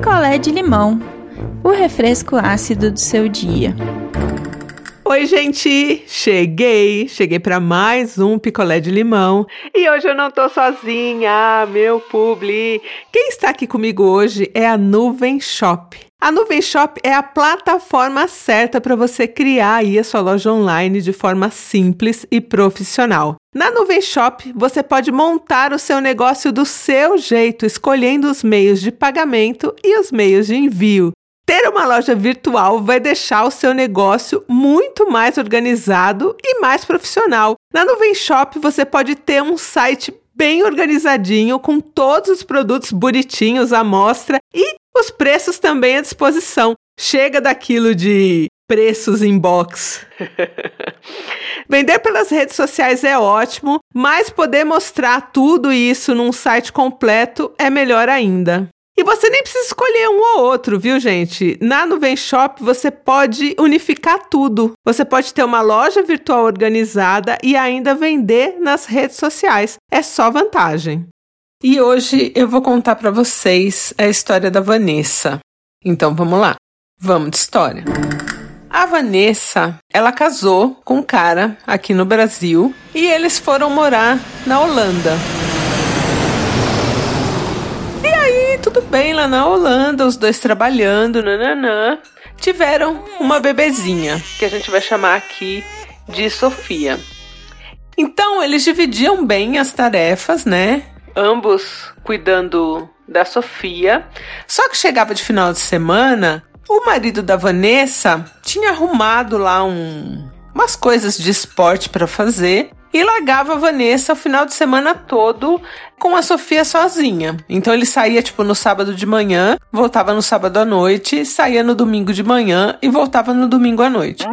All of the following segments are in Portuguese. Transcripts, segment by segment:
picolé de limão, o refresco ácido do seu dia. Oi, gente! Cheguei! Cheguei para mais um picolé de limão. E hoje eu não tô sozinha, meu publi. Quem está aqui comigo hoje é a Nuvem Shop. A Nuvem Shop é a plataforma certa para você criar aí a sua loja online de forma simples e profissional. Na Nuvem Shop, você pode montar o seu negócio do seu jeito, escolhendo os meios de pagamento e os meios de envio. Ter uma loja virtual vai deixar o seu negócio muito mais organizado e mais profissional. Na Nuvem Shop você pode ter um site bem organizadinho com todos os produtos bonitinhos à mostra e os preços também à disposição. Chega daquilo de preços em box. Vender pelas redes sociais é ótimo, mas poder mostrar tudo isso num site completo é melhor ainda. E você nem precisa escolher um ou outro, viu, gente? Na Nuvem Shop você pode unificar tudo. Você pode ter uma loja virtual organizada e ainda vender nas redes sociais. É só vantagem. E hoje eu vou contar para vocês a história da Vanessa. Então vamos lá. Vamos de história. A Vanessa, ela casou com um cara aqui no Brasil e eles foram morar na Holanda. tudo bem lá na Holanda, os dois trabalhando, nananã. Tiveram uma bebezinha, que a gente vai chamar aqui de Sofia. Então, eles dividiam bem as tarefas, né? Ambos cuidando da Sofia. Só que chegava de final de semana, o marido da Vanessa tinha arrumado lá um, umas coisas de esporte para fazer e largava a Vanessa o final de semana todo com a Sofia sozinha. Então ele saía tipo no sábado de manhã, voltava no sábado à noite, saía no domingo de manhã e voltava no domingo à noite.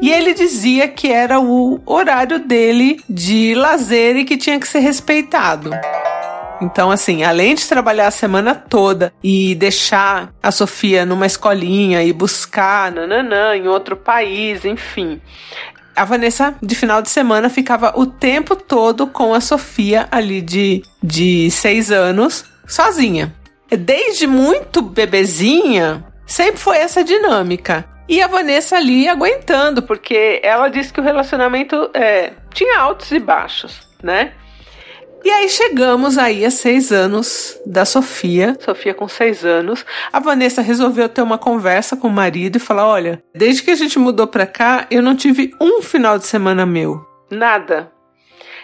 E ele dizia que era o horário dele de lazer e que tinha que ser respeitado. Então, assim, além de trabalhar a semana toda e deixar a Sofia numa escolinha e buscar nananã em outro país, enfim, a Vanessa, de final de semana, ficava o tempo todo com a Sofia ali de, de seis anos, sozinha. Desde muito bebezinha, sempre foi essa dinâmica. E a Vanessa ali aguentando, porque ela disse que o relacionamento é, tinha altos e baixos, né? E aí chegamos aí a seis anos da Sofia, Sofia com seis anos. A Vanessa resolveu ter uma conversa com o marido e falar: olha, desde que a gente mudou pra cá, eu não tive um final de semana meu. Nada.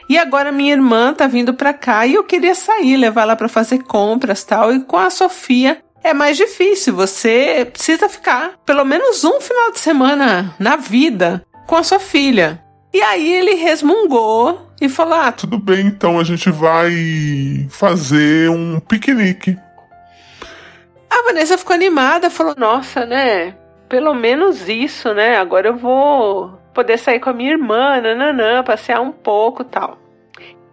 E agora minha irmã tá vindo pra cá e eu queria sair, levar ela para fazer compras tal. E com a Sofia é mais difícil. Você precisa ficar pelo menos um final de semana na vida com a sua filha. E aí ele resmungou e falou: Ah, tudo bem, então a gente vai fazer um piquenique. A Vanessa ficou animada, falou: Nossa, né? Pelo menos isso, né? Agora eu vou poder sair com a minha irmã, nananã, passear um pouco tal.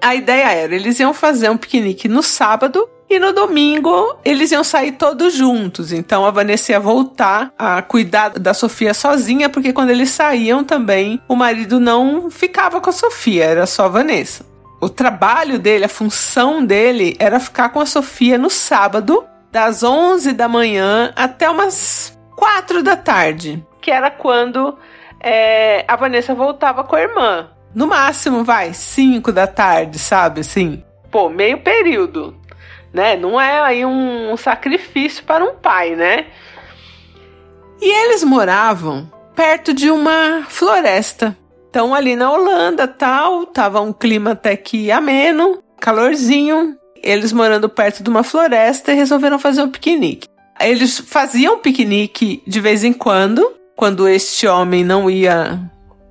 A ideia era: eles iam fazer um piquenique no sábado e no domingo eles iam sair todos juntos. Então a Vanessa ia voltar a cuidar da Sofia sozinha, porque quando eles saíam também, o marido não ficava com a Sofia, era só a Vanessa. O trabalho dele, a função dele era ficar com a Sofia no sábado, das 11 da manhã até umas 4 da tarde, que era quando é, a Vanessa voltava com a irmã. No máximo, vai, 5 da tarde, sabe? Assim, pô, meio período né? Não é aí um sacrifício para um pai, né? E eles moravam perto de uma floresta. Então ali na Holanda, tal, tava um clima até que ameno, calorzinho. Eles morando perto de uma floresta e resolveram fazer um piquenique. Eles faziam piquenique de vez em quando, quando este homem não ia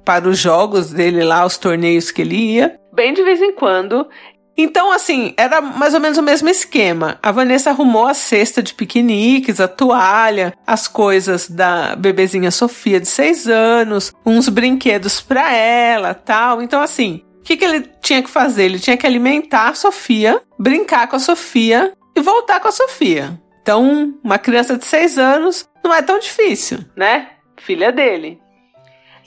para os jogos dele lá, os torneios que ele ia. Bem de vez em quando, então, assim, era mais ou menos o mesmo esquema. A Vanessa arrumou a cesta de piqueniques, a toalha, as coisas da bebezinha Sofia de seis anos, uns brinquedos para ela, tal. Então, assim, o que, que ele tinha que fazer? Ele tinha que alimentar a Sofia, brincar com a Sofia e voltar com a Sofia. Então, uma criança de seis anos não é tão difícil, né? Filha dele.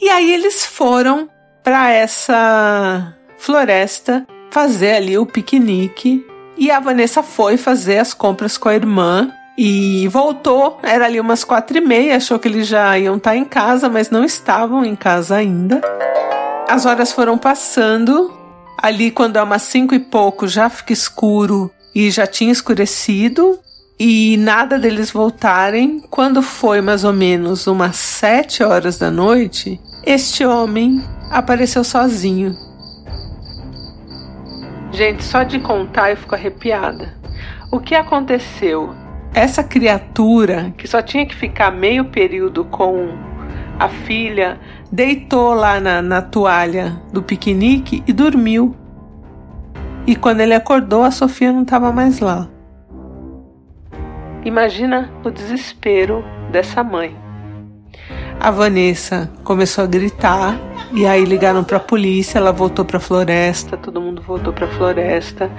E aí eles foram para essa floresta fazer ali o piquenique. E a Vanessa foi fazer as compras com a irmã. e voltou. Era ali umas quatro e meia, achou que eles já iam estar em casa, mas não estavam em casa ainda. As horas foram passando. Ali, quando é umas cinco e pouco, já fica escuro e já tinha escurecido. E nada deles voltarem. Quando foi mais ou menos umas sete horas da noite, este homem apareceu sozinho. Gente, só de contar eu fico arrepiada. O que aconteceu? Essa criatura, que só tinha que ficar meio período com a filha, deitou lá na, na toalha do piquenique e dormiu. E quando ele acordou, a Sofia não estava mais lá. Imagina o desespero dessa mãe. A Vanessa começou a gritar e aí ligaram para a polícia, ela voltou para a floresta, todo mundo voltou para a floresta.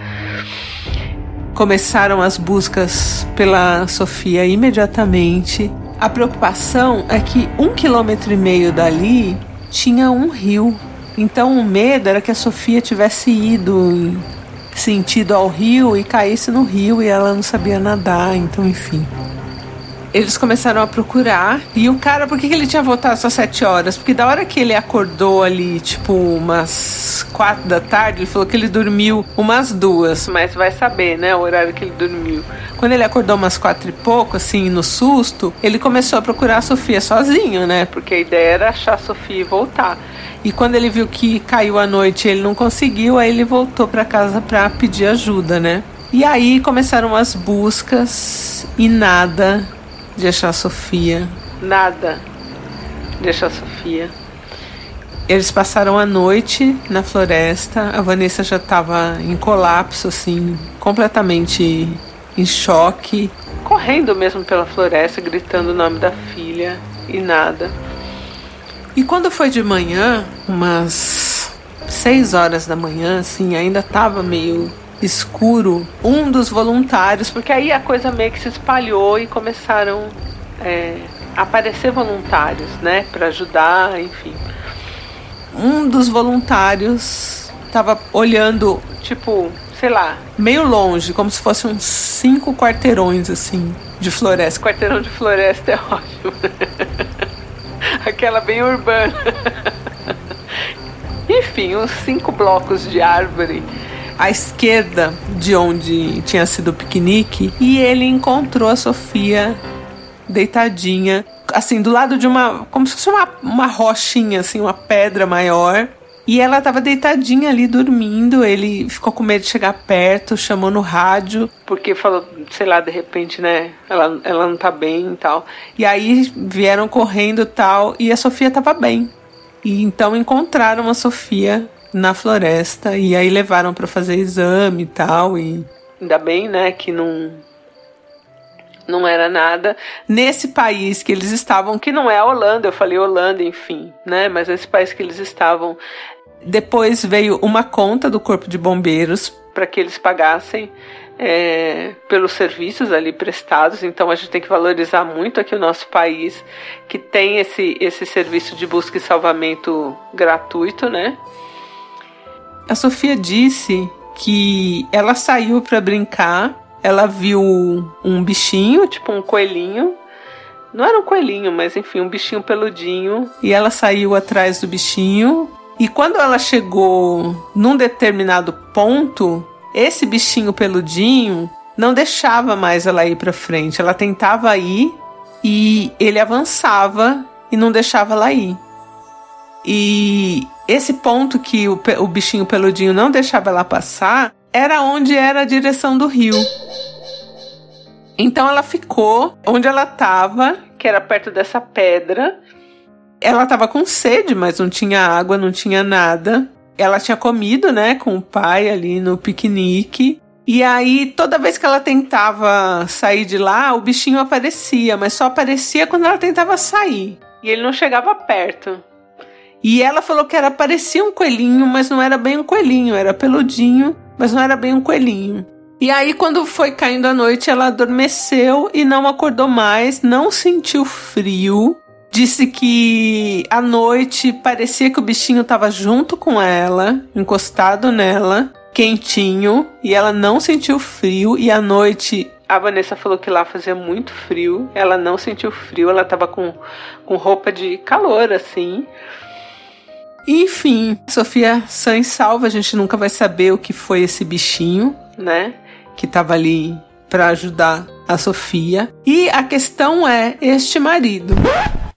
Começaram as buscas pela Sofia imediatamente. A preocupação é que um quilômetro e meio dali tinha um rio. Então o medo era que a Sofia tivesse ido sentido ao rio e caísse no rio e ela não sabia nadar, então enfim eles começaram a procurar. E o cara, por que, que ele tinha voltado só sete horas? Porque da hora que ele acordou ali, tipo, umas quatro da tarde, ele falou que ele dormiu umas duas. Mas vai saber, né, o horário que ele dormiu. Quando ele acordou umas quatro e pouco, assim, no susto, ele começou a procurar a Sofia sozinho, né? Porque a ideia era achar a Sofia e voltar. E quando ele viu que caiu a noite ele não conseguiu, aí ele voltou para casa para pedir ajuda, né? E aí começaram as buscas e nada de achar a Sofia. Nada de achar a Sofia. Eles passaram a noite na floresta. A Vanessa já estava em colapso, assim, completamente em choque, correndo mesmo pela floresta, gritando o nome da filha e nada. E quando foi de manhã, umas seis horas da manhã, assim, ainda estava meio escuro, um dos voluntários, porque aí a coisa meio que se espalhou e começaram é, a aparecer voluntários, né, para ajudar, enfim. Um dos voluntários estava olhando, tipo, sei lá, meio longe, como se fosse uns cinco quarteirões assim de floresta. Quarteirão de floresta é ótimo. Aquela bem urbana. Enfim, uns cinco blocos de árvore à esquerda de onde tinha sido o piquenique e ele encontrou a Sofia deitadinha, assim, do lado de uma. como se fosse uma, uma rochinha, assim, uma pedra maior. E ela estava deitadinha ali dormindo. Ele ficou com medo de chegar perto, chamou no rádio, porque falou, sei lá, de repente, né? Ela, ela não tá bem e tal. E aí vieram correndo tal, e a Sofia estava bem. E então encontraram a Sofia na floresta e aí levaram para fazer exame e tal e ainda bem, né, que não não era nada nesse país que eles estavam, que não é a Holanda, eu falei Holanda, enfim, né, mas esse país que eles estavam. Depois veio uma conta do corpo de bombeiros para que eles pagassem é, pelos serviços ali prestados. Então a gente tem que valorizar muito aqui o nosso país que tem esse, esse serviço de busca e salvamento gratuito, né? A Sofia disse que ela saiu para brincar, ela viu um bichinho, tipo um coelhinho. Não era um coelhinho, mas enfim, um bichinho peludinho. E ela saiu atrás do bichinho. E quando ela chegou num determinado ponto, esse bichinho peludinho não deixava mais ela ir para frente. Ela tentava ir e ele avançava e não deixava ela ir. E esse ponto que o, o bichinho peludinho não deixava ela passar era onde era a direção do rio. Então ela ficou onde ela estava, que era perto dessa pedra. Ela estava com sede, mas não tinha água, não tinha nada. Ela tinha comido, né, com o pai ali no piquenique. E aí, toda vez que ela tentava sair de lá, o bichinho aparecia, mas só aparecia quando ela tentava sair. E ele não chegava perto. E ela falou que era parecia um coelhinho, mas não era bem um coelhinho, era peludinho, mas não era bem um coelhinho. E aí, quando foi caindo a noite, ela adormeceu e não acordou mais, não sentiu frio. Disse que à noite parecia que o bichinho estava junto com ela, encostado nela. quentinho e ela não sentiu frio e à noite a Vanessa falou que lá fazia muito frio, ela não sentiu frio, ela tava com, com roupa de calor assim. Enfim, Sofia sã e salva, a gente nunca vai saber o que foi esse bichinho, né? Que tava ali para ajudar a Sofia. E a questão é este marido.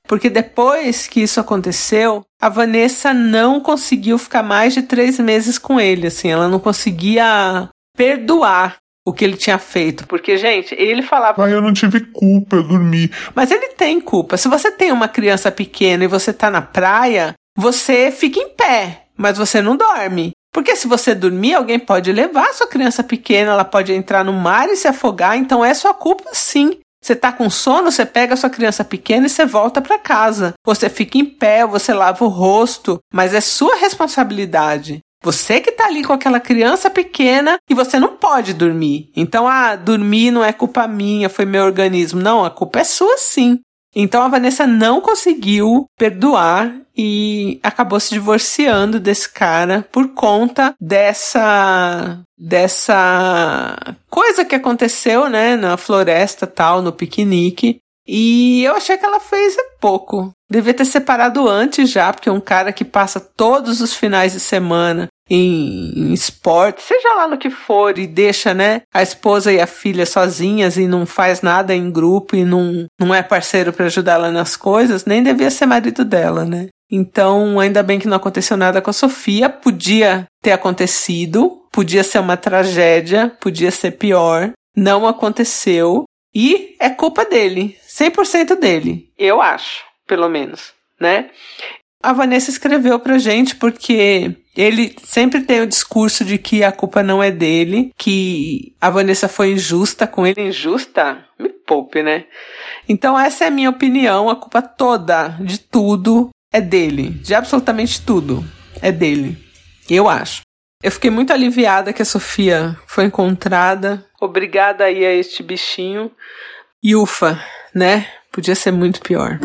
Porque depois que isso aconteceu, a Vanessa não conseguiu ficar mais de três meses com ele. Assim, ela não conseguia perdoar o que ele tinha feito. Porque, gente, ele falava. Ah, eu não tive culpa, eu dormi. Mas ele tem culpa. Se você tem uma criança pequena e você tá na praia, você fica em pé, mas você não dorme. Porque se você dormir, alguém pode levar sua criança pequena, ela pode entrar no mar e se afogar, então é sua culpa sim. Você tá com sono, você pega sua criança pequena e você volta para casa. Você fica em pé, você lava o rosto, mas é sua responsabilidade. Você que tá ali com aquela criança pequena e você não pode dormir. Então, ah, dormir não é culpa minha, foi meu organismo. Não, a culpa é sua sim. Então a Vanessa não conseguiu perdoar e acabou se divorciando desse cara por conta dessa dessa coisa que aconteceu, né, na floresta tal, no piquenique. E eu achei que ela fez é pouco. Devia ter separado antes já, porque um cara que passa todos os finais de semana em, esporte, seja lá no que for, e deixa, né, a esposa e a filha sozinhas e não faz nada em grupo e não, não é parceiro para ajudar ela nas coisas, nem devia ser marido dela, né? Então, ainda bem que não aconteceu nada com a Sofia. Podia ter acontecido, podia ser uma tragédia, podia ser pior. Não aconteceu. E é culpa dele, 100% dele, eu acho, pelo menos, né? A Vanessa escreveu pra gente porque ele sempre tem o discurso de que a culpa não é dele, que a Vanessa foi injusta com ele. Injusta? Me poupe, né? Então, essa é a minha opinião. A culpa toda de tudo é dele. De absolutamente tudo. É dele. Eu acho. Eu fiquei muito aliviada que a Sofia foi encontrada. Obrigada aí a este bichinho. E ufa, né? Podia ser muito pior.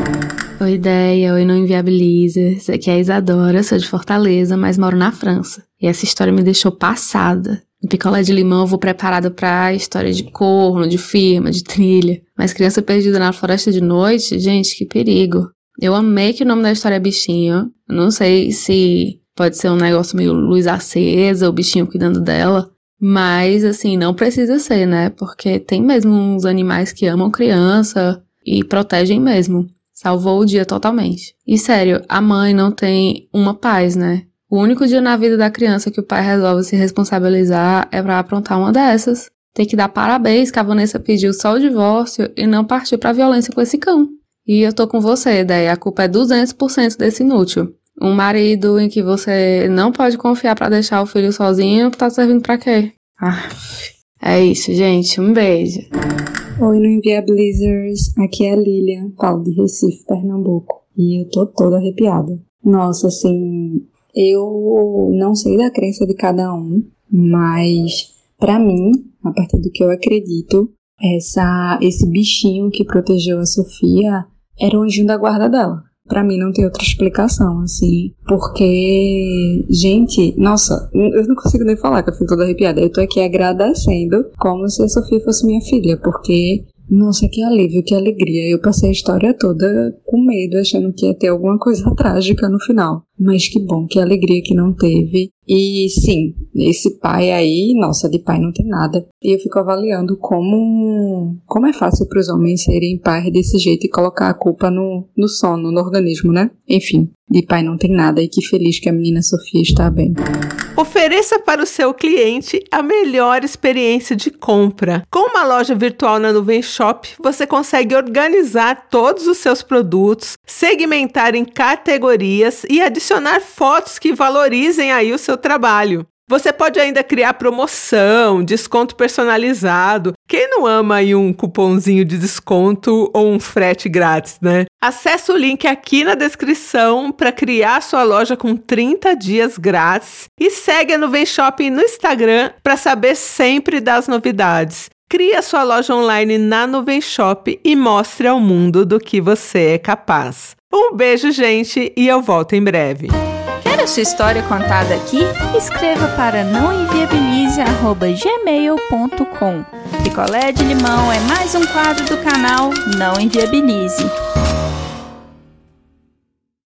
Oi, ideia, oi, não inviabiliza. Isso aqui é a Isadora, sou de Fortaleza, mas moro na França. E essa história me deixou passada. No picolé de limão eu vou preparada pra história de corno, de firma, de trilha. Mas criança perdida na floresta de noite, gente, que perigo. Eu amei que o nome da história é bichinho. Não sei se pode ser um negócio meio luz acesa, o bichinho cuidando dela. Mas, assim, não precisa ser, né? Porque tem mesmo uns animais que amam criança e protegem mesmo salvou o dia totalmente. E sério, a mãe não tem uma paz, né? O único dia na vida da criança que o pai resolve se responsabilizar é para aprontar uma dessas. Tem que dar parabéns que a Vanessa pediu só o divórcio e não partiu pra violência com esse cão. E eu tô com você, daí a culpa é 200% desse inútil. Um marido em que você não pode confiar para deixar o filho sozinho, tá servindo para quê? Ah, é isso, gente. Um beijo. Oi, no Inviabilizers, aqui é a Lilian, falo de Recife, Pernambuco, e eu tô toda arrepiada. Nossa, assim, eu não sei da crença de cada um, mas para mim, a partir do que eu acredito, essa esse bichinho que protegeu a Sofia era o anjinho da guarda dela para mim não tem outra explicação, assim. Porque, gente, nossa, eu não consigo nem falar que eu fico toda arrepiada. Eu tô aqui agradecendo como se a Sofia fosse minha filha, porque nossa, que alívio, que alegria. Eu passei a história toda com medo, achando que ia ter alguma coisa trágica no final. Mas que bom, que alegria que não teve. E sim, esse pai aí, nossa, de pai não tem nada. E eu fico avaliando como, como é fácil para os homens serem pais desse jeito e colocar a culpa no, no sono, no organismo, né? Enfim, de pai não tem nada. E que feliz que a menina Sofia está bem. Ofereça para o seu cliente a melhor experiência de compra. Com uma loja virtual na Nuvem Shop, você consegue organizar todos os seus produtos, segmentar em categorias e adicionar fotos que valorizem aí o seu trabalho. Você pode ainda criar promoção, desconto personalizado. Quem não ama aí um cupomzinho de desconto ou um frete grátis, né? Acesse o link aqui na descrição para criar sua loja com 30 dias grátis e segue a Nuvem Shopping no Instagram para saber sempre das novidades. Crie sua loja online na Nuvem Shop e mostre ao mundo do que você é capaz. Um beijo, gente, e eu volto em breve. Quer a sua história contada aqui? Escreva para nãoenviabilize.gmail.com Picolé de limão é mais um quadro do canal Não Enviabilize.